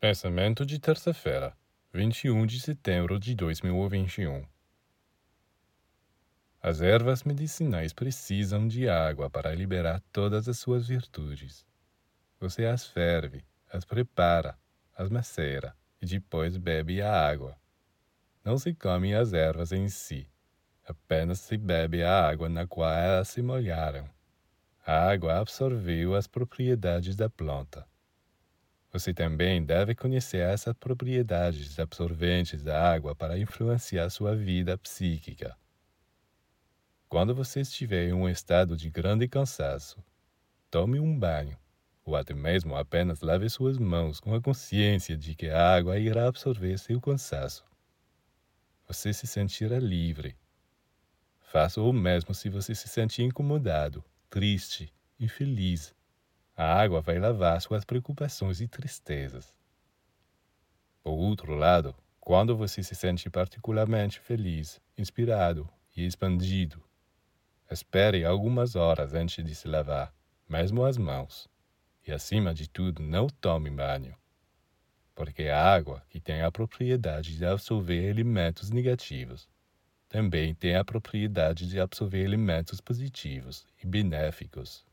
Pensamento de terça-feira, 21 de setembro de 2021. As ervas medicinais precisam de água para liberar todas as suas virtudes. Você as ferve, as prepara, as macera e depois bebe a água. Não se come as ervas em si, apenas se bebe a água na qual elas se molharam. A água absorveu as propriedades da planta. Você também deve conhecer essas propriedades absorventes da água para influenciar sua vida psíquica. Quando você estiver em um estado de grande cansaço, tome um banho, ou até mesmo apenas lave suas mãos com a consciência de que a água irá absorver seu cansaço. Você se sentirá livre. Faça o mesmo se você se sentir incomodado, triste, infeliz a água vai lavar suas preocupações e tristezas. Por outro lado, quando você se sente particularmente feliz, inspirado e expandido, espere algumas horas antes de se lavar, mesmo as mãos. E acima de tudo, não tome banho, porque a água, que tem a propriedade de absorver elementos negativos, também tem a propriedade de absorver elementos positivos e benéficos.